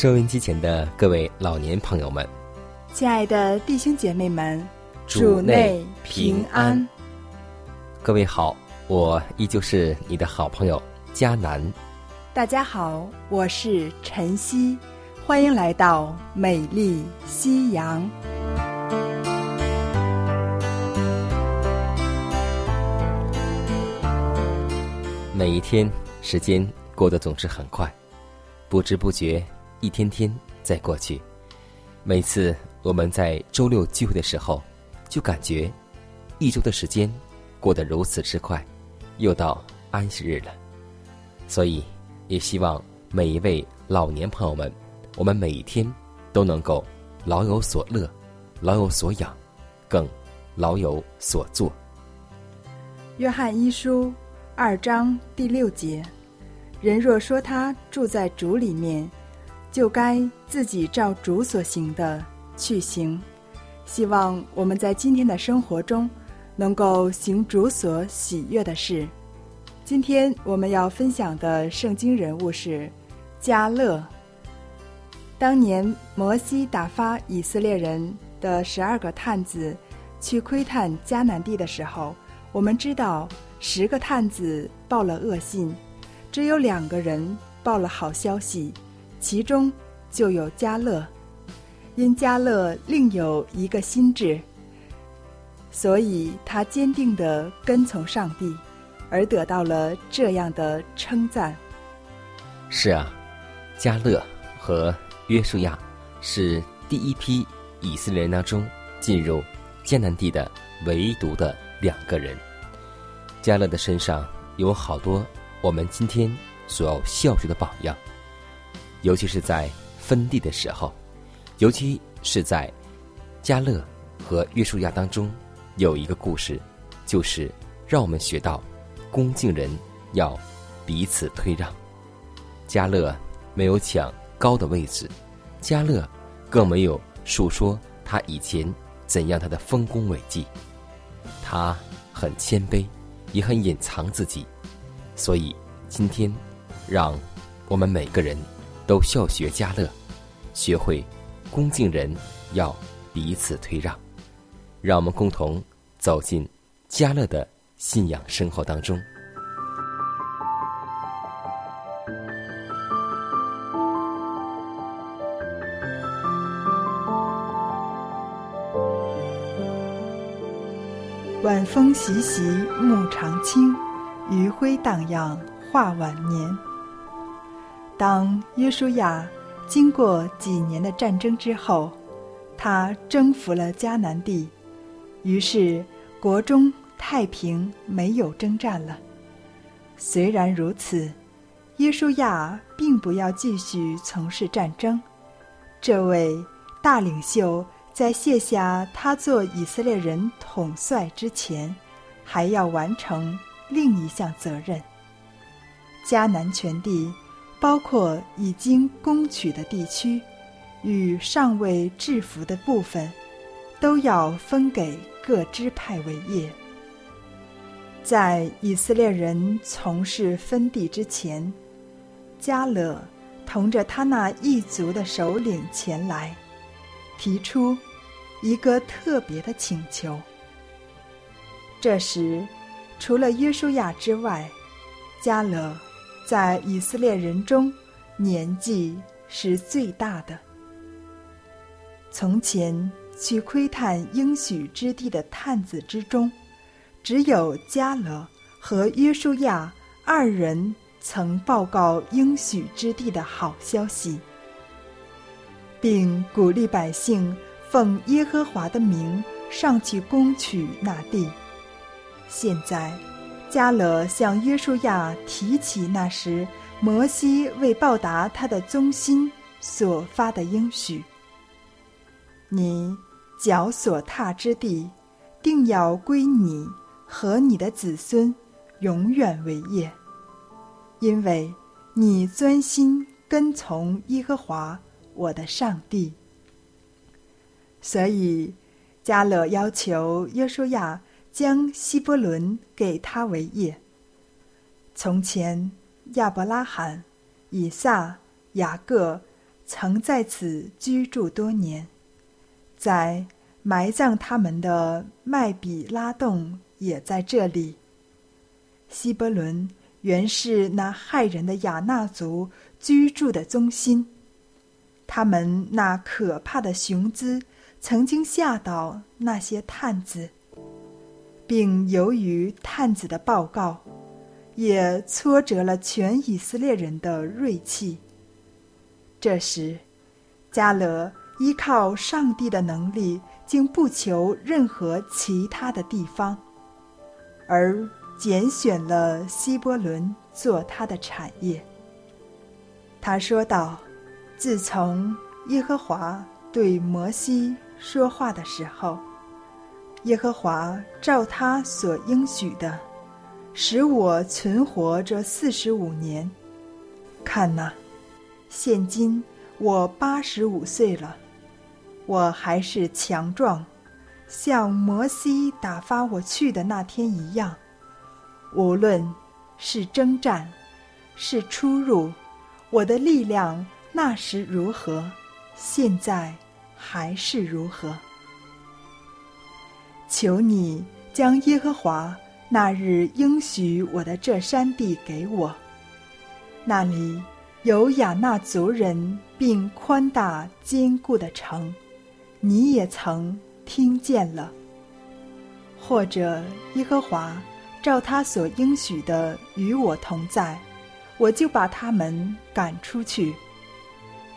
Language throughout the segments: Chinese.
收音机前的各位老年朋友们，亲爱的弟兄姐妹们，主内平安。各位好，我依旧是你的好朋友佳南。大家好，我是晨曦，欢迎来到美丽夕阳。每一天，时间过得总是很快，不知不觉。一天天在过去，每次我们在周六聚会的时候，就感觉一周的时间过得如此之快，又到安息日了。所以，也希望每一位老年朋友们，我们每一天都能够老有所乐，老有所养，更老有所做。约翰一书二章第六节：人若说他住在主里面。就该自己照主所行的去行，希望我们在今天的生活中能够行主所喜悦的事。今天我们要分享的圣经人物是加勒。当年摩西打发以色列人的十二个探子去窥探迦南地的时候，我们知道十个探子报了恶信，只有两个人报了好消息。其中就有加勒，因加勒另有一个心智，所以他坚定的跟从上帝，而得到了这样的称赞。是啊，加勒和约书亚是第一批以色列人当中进入迦南地的唯独的两个人。加勒的身上有好多我们今天所要效学的榜样。尤其是在分地的时候，尤其是在加勒和约书亚当中，有一个故事，就是让我们学到恭敬人要彼此退让。加勒没有抢高的位置，加勒更没有述说他以前怎样他的丰功伟绩，他很谦卑，也很隐藏自己。所以今天，让我们每个人。都效学家乐，学会恭敬人要彼此退让，让我们共同走进家乐的信仰生活当中。晚风习习，木长青，余晖荡漾，画晚年。当约书亚经过几年的战争之后，他征服了迦南地，于是国中太平，没有征战了。虽然如此，约书亚并不要继续从事战争。这位大领袖在卸下他做以色列人统帅之前，还要完成另一项责任：迦南全地。包括已经攻取的地区，与尚未制服的部分，都要分给各支派为业。在以色列人从事分地之前，加勒同着他那一族的首领前来，提出一个特别的请求。这时，除了约书亚之外，加勒。在以色列人中，年纪是最大的。从前去窥探应许之地的探子之中，只有加勒和约书亚二人曾报告应许之地的好消息，并鼓励百姓奉耶和华的名上去攻取那地。现在，加勒向约书亚提起那时摩西为报答他的忠心所发的应许。你脚所踏之地，定要归你和你的子孙永远为业，因为你专心跟从耶和华我的上帝。所以，加勒要求约书亚将希伯伦给他为业。从前，亚伯拉罕、以撒、雅各曾在此居住多年。在埋葬他们的麦比拉洞也在这里。希伯伦原是那害人的亚纳族居住的中心。他们那可怕的雄姿曾经吓倒那些探子，并由于探子的报告，也挫折了全以色列人的锐气。这时，加勒。依靠上帝的能力，竟不求任何其他的地方，而拣选了希伯伦做他的产业。他说道：“自从耶和华对摩西说话的时候，耶和华照他所应许的，使我存活这四十五年。看呐，现今我八十五岁了。”我还是强壮，像摩西打发我去的那天一样。无论是征战，是出入，我的力量那时如何，现在还是如何。求你将耶和华那日应许我的这山地给我，那里有亚纳族人，并宽大坚固的城。你也曾听见了，或者耶和华照他所应许的与我同在，我就把他们赶出去。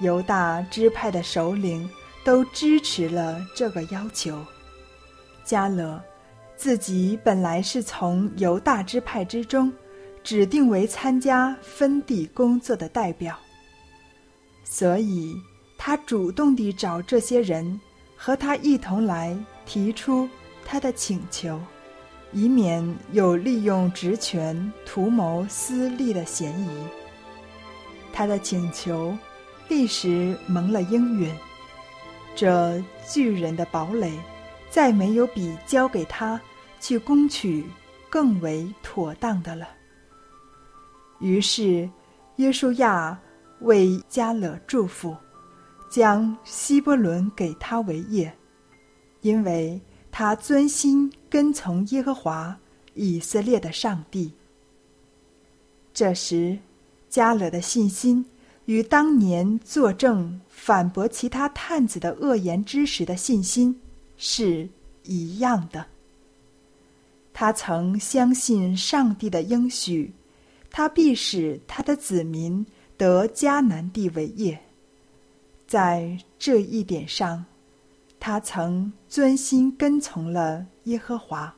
犹大支派的首领都支持了这个要求。加勒自己本来是从犹大支派之中指定为参加分地工作的代表，所以他主动地找这些人。和他一同来提出他的请求，以免有利用职权图谋私利的嫌疑。他的请求立时蒙了应允。这巨人的堡垒，再没有比交给他去攻取更为妥当的了。于是，约书亚为加勒祝福。将希伯伦给他为业，因为他专心跟从耶和华以色列的上帝。这时，加勒的信心与当年作证反驳其他探子的恶言之时的信心是一样的。他曾相信上帝的应许，他必使他的子民得迦南地为业。在这一点上，他曾专心跟从了耶和华。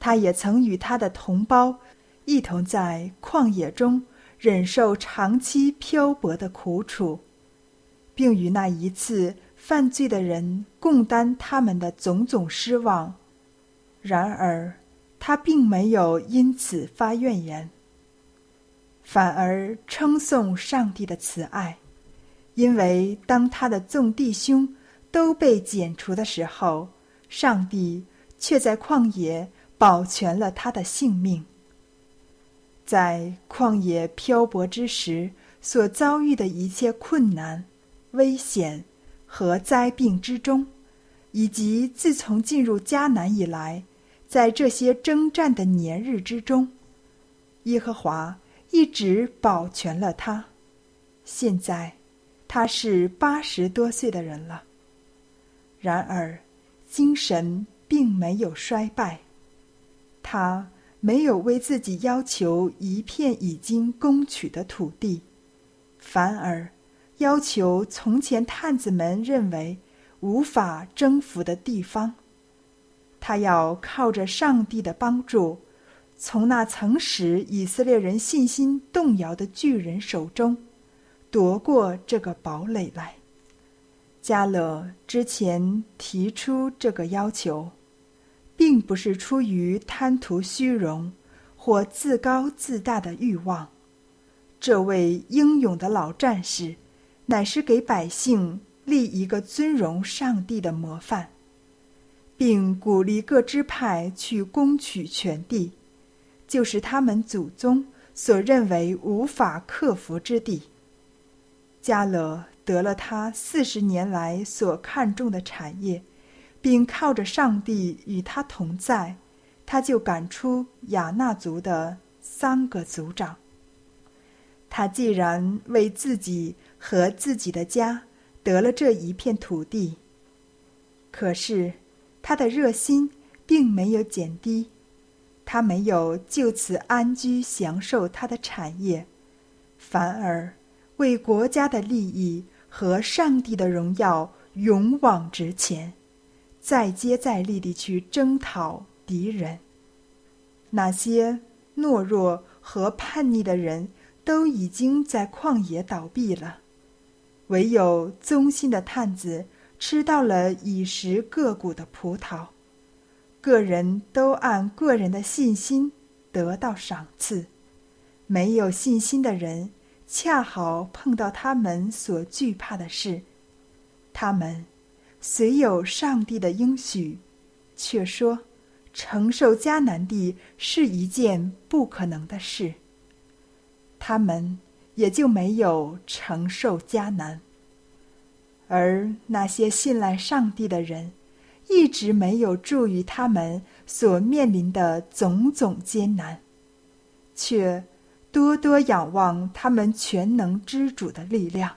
他也曾与他的同胞一同在旷野中忍受长期漂泊的苦楚，并与那一次犯罪的人共担他们的种种失望。然而，他并没有因此发怨言，反而称颂上帝的慈爱。因为当他的众弟兄都被剪除的时候，上帝却在旷野保全了他的性命。在旷野漂泊之时所遭遇的一切困难、危险和灾病之中，以及自从进入迦南以来，在这些征战的年日之中，耶和华一直保全了他。现在他是八十多岁的人了。然而，精神并没有衰败。他没有为自己要求一片已经攻取的土地，反而要求从前探子们认为无法征服的地方。他要靠着上帝的帮助，从那曾使以色列人信心动摇的巨人手中夺过这个堡垒来。加勒之前提出这个要求，并不是出于贪图虚荣或自高自大的欲望。这位英勇的老战士，乃是给百姓立一个尊荣上帝的模范，并鼓励各支派去攻取全地，就是他们祖宗所认为无法克服之地。加勒。得了他四十年来所看重的产业，并靠着上帝与他同在，他就赶出亚纳族的三个族长。他既然为自己和自己的家得了这一片土地，可是他的热心并没有减低，他没有就此安居享受他的产业，反而为国家的利益。和上帝的荣耀勇往直前，再接再厉地去征讨敌人。那些懦弱和叛逆的人都已经在旷野倒闭了，唯有忠心的探子吃到了以食个股的葡萄。个人都按个人的信心得到赏赐，没有信心的人。恰好碰到他们所惧怕的事，他们虽有上帝的应许，却说承受迦南地是一件不可能的事。他们也就没有承受迦南。而那些信赖上帝的人，一直没有助于他们所面临的种种艰难，却。多多仰望他们全能之主的力量，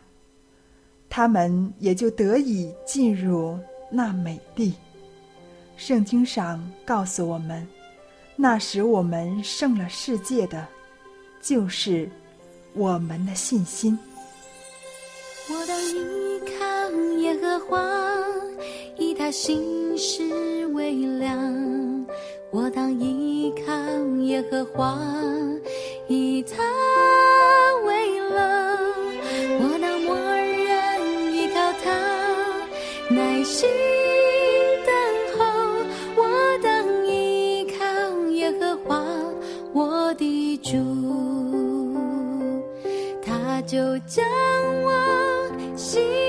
他们也就得以进入那美地。圣经上告诉我们，那时我们胜了世界的，就是我们的信心。我当依靠耶和华，以他心事为粮。我当依靠耶和华。以他为乐，我当默认依靠他，耐心将我心。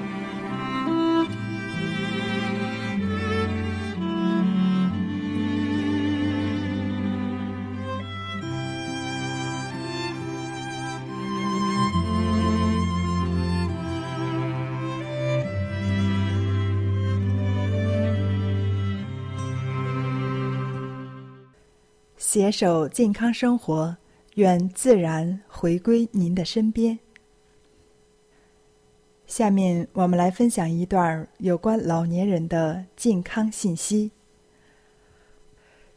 携手健康生活，愿自然回归您的身边。下面我们来分享一段有关老年人的健康信息。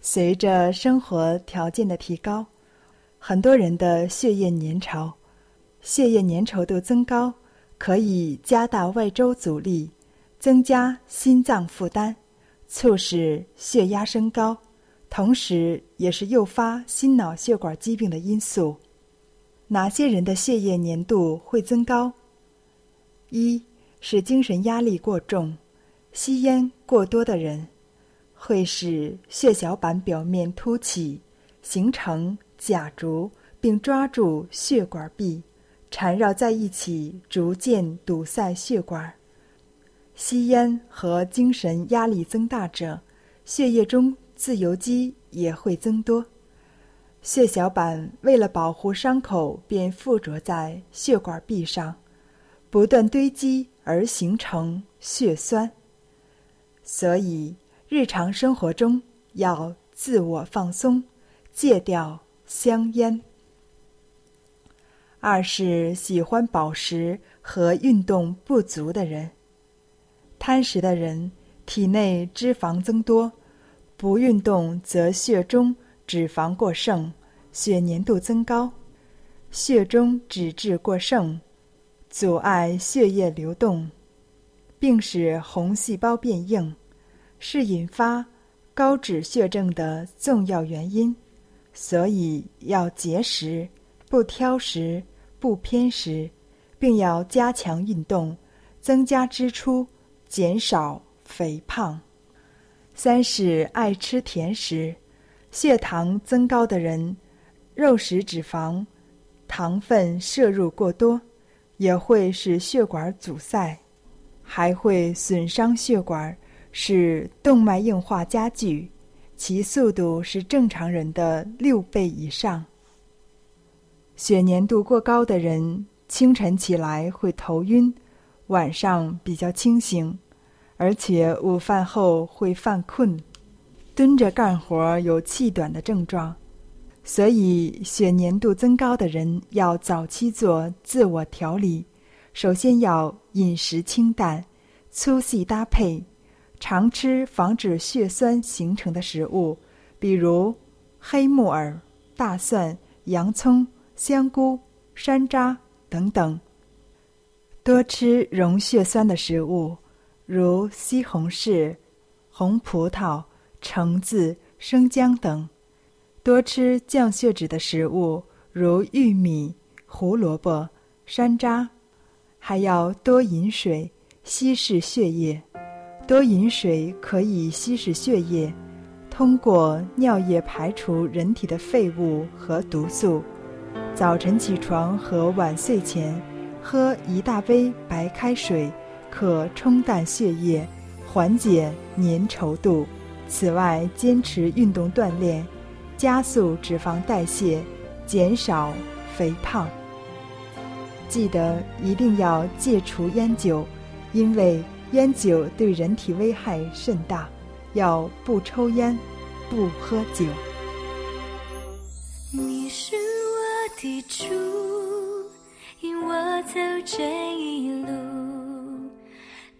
随着生活条件的提高，很多人的血液粘稠、血液粘稠度增高，可以加大外周阻力，增加心脏负担，促使血压升高。同时，也是诱发心脑血管疾病的因素。哪些人的血液粘度会增高？一是精神压力过重、吸烟过多的人，会使血小板表面凸起，形成甲柱，并抓住血管壁，缠绕在一起，逐渐堵塞血管。吸烟和精神压力增大者，血液中。自由基也会增多，血小板为了保护伤口，便附着在血管壁上，不断堆积而形成血栓。所以，日常生活中要自我放松，戒掉香烟。二是喜欢饱食和运动不足的人，贪食的人体内脂肪增多。不运动则血中脂肪过剩，血粘度增高，血中脂质过剩，阻碍血液流动，并使红细胞变硬，是引发高脂血症的重要原因。所以要节食，不挑食，不偏食，并要加强运动，增加支出，减少肥胖。三是爱吃甜食，血糖增高的人，肉食脂肪、糖分摄入过多，也会使血管阻塞，还会损伤血管，使动脉硬化加剧，其速度是正常人的六倍以上。血粘度过高的人，清晨起来会头晕，晚上比较清醒。而且午饭后会犯困，蹲着干活有气短的症状，所以血粘度增高的人要早期做自我调理。首先要饮食清淡，粗细搭配，常吃防止血栓形成的食物，比如黑木耳、大蒜、洋葱、香菇、山楂等等。多吃溶血栓的食物。如西红柿、红葡萄、橙子、生姜等，多吃降血脂的食物，如玉米、胡萝卜、山楂，还要多饮水，稀释血液。多饮水可以稀释血液，通过尿液排除人体的废物和毒素。早晨起床和晚睡前，喝一大杯白开水。可冲淡血液，缓解粘稠度。此外，坚持运动锻炼，加速脂肪代谢，减少肥胖。记得一定要戒除烟酒，因为烟酒对人体危害甚大。要不抽烟，不喝酒。你是我的主。走这一路，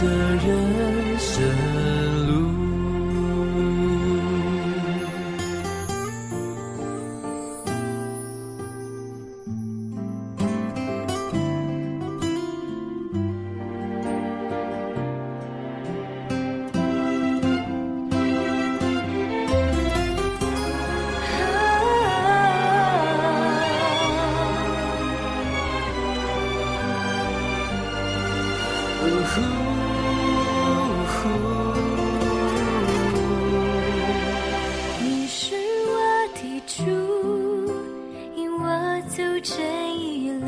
这人生路。你是我的主，引我走这一路。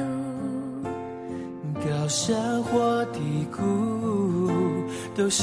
高山或低谷，都是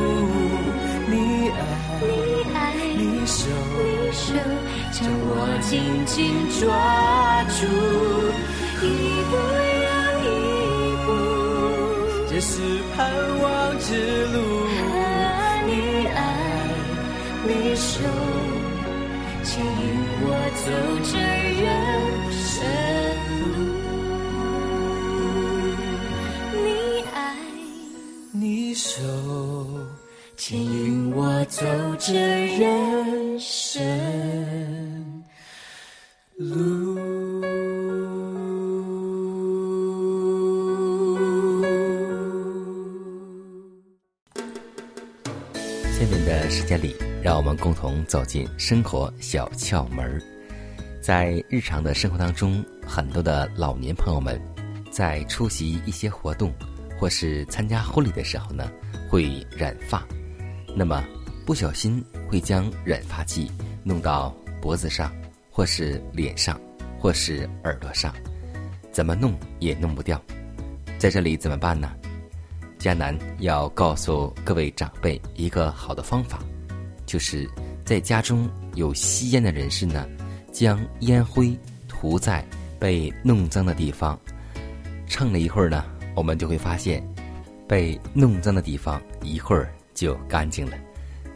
将我紧紧抓住，一步又一步。这是盼望之路。啊，你爱，你手牵引我走这人生路。你爱。你手牵引我走这人生路。下面的时间里，让我们共同走进生活小窍门。在日常的生活当中，很多的老年朋友们在出席一些活动或是参加婚礼的时候呢，会染发，那么不小心会将染发剂弄到脖子上，或是脸上，或是耳朵上，怎么弄也弄不掉。在这里怎么办呢？迦南要告诉各位长辈一个好的方法，就是在家中有吸烟的人士呢，将烟灰涂在被弄脏的地方，蹭了一会儿呢，我们就会发现，被弄脏的地方一会儿就干净了。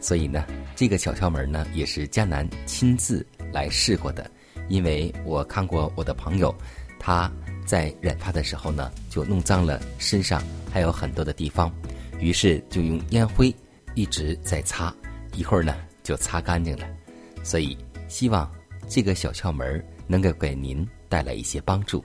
所以呢，这个小窍门呢，也是迦南亲自来试过的，因为我看过我的朋友，他在染发的时候呢，就弄脏了身上还有很多的地方，于是就用烟灰一直在擦，一会儿呢就擦干净了。所以希望这个小窍门能够给您带来一些帮助。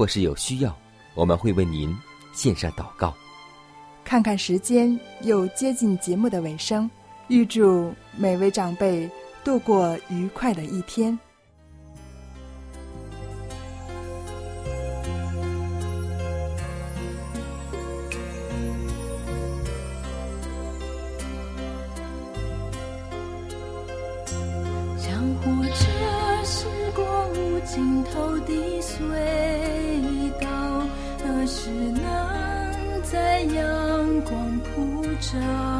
或是有需要，我们会为您献上祷告。看看时间，又接近节目的尾声，预祝每位长辈度过愉快的一天。江湖车驶过无尽头的隧着。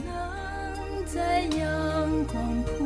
在阳光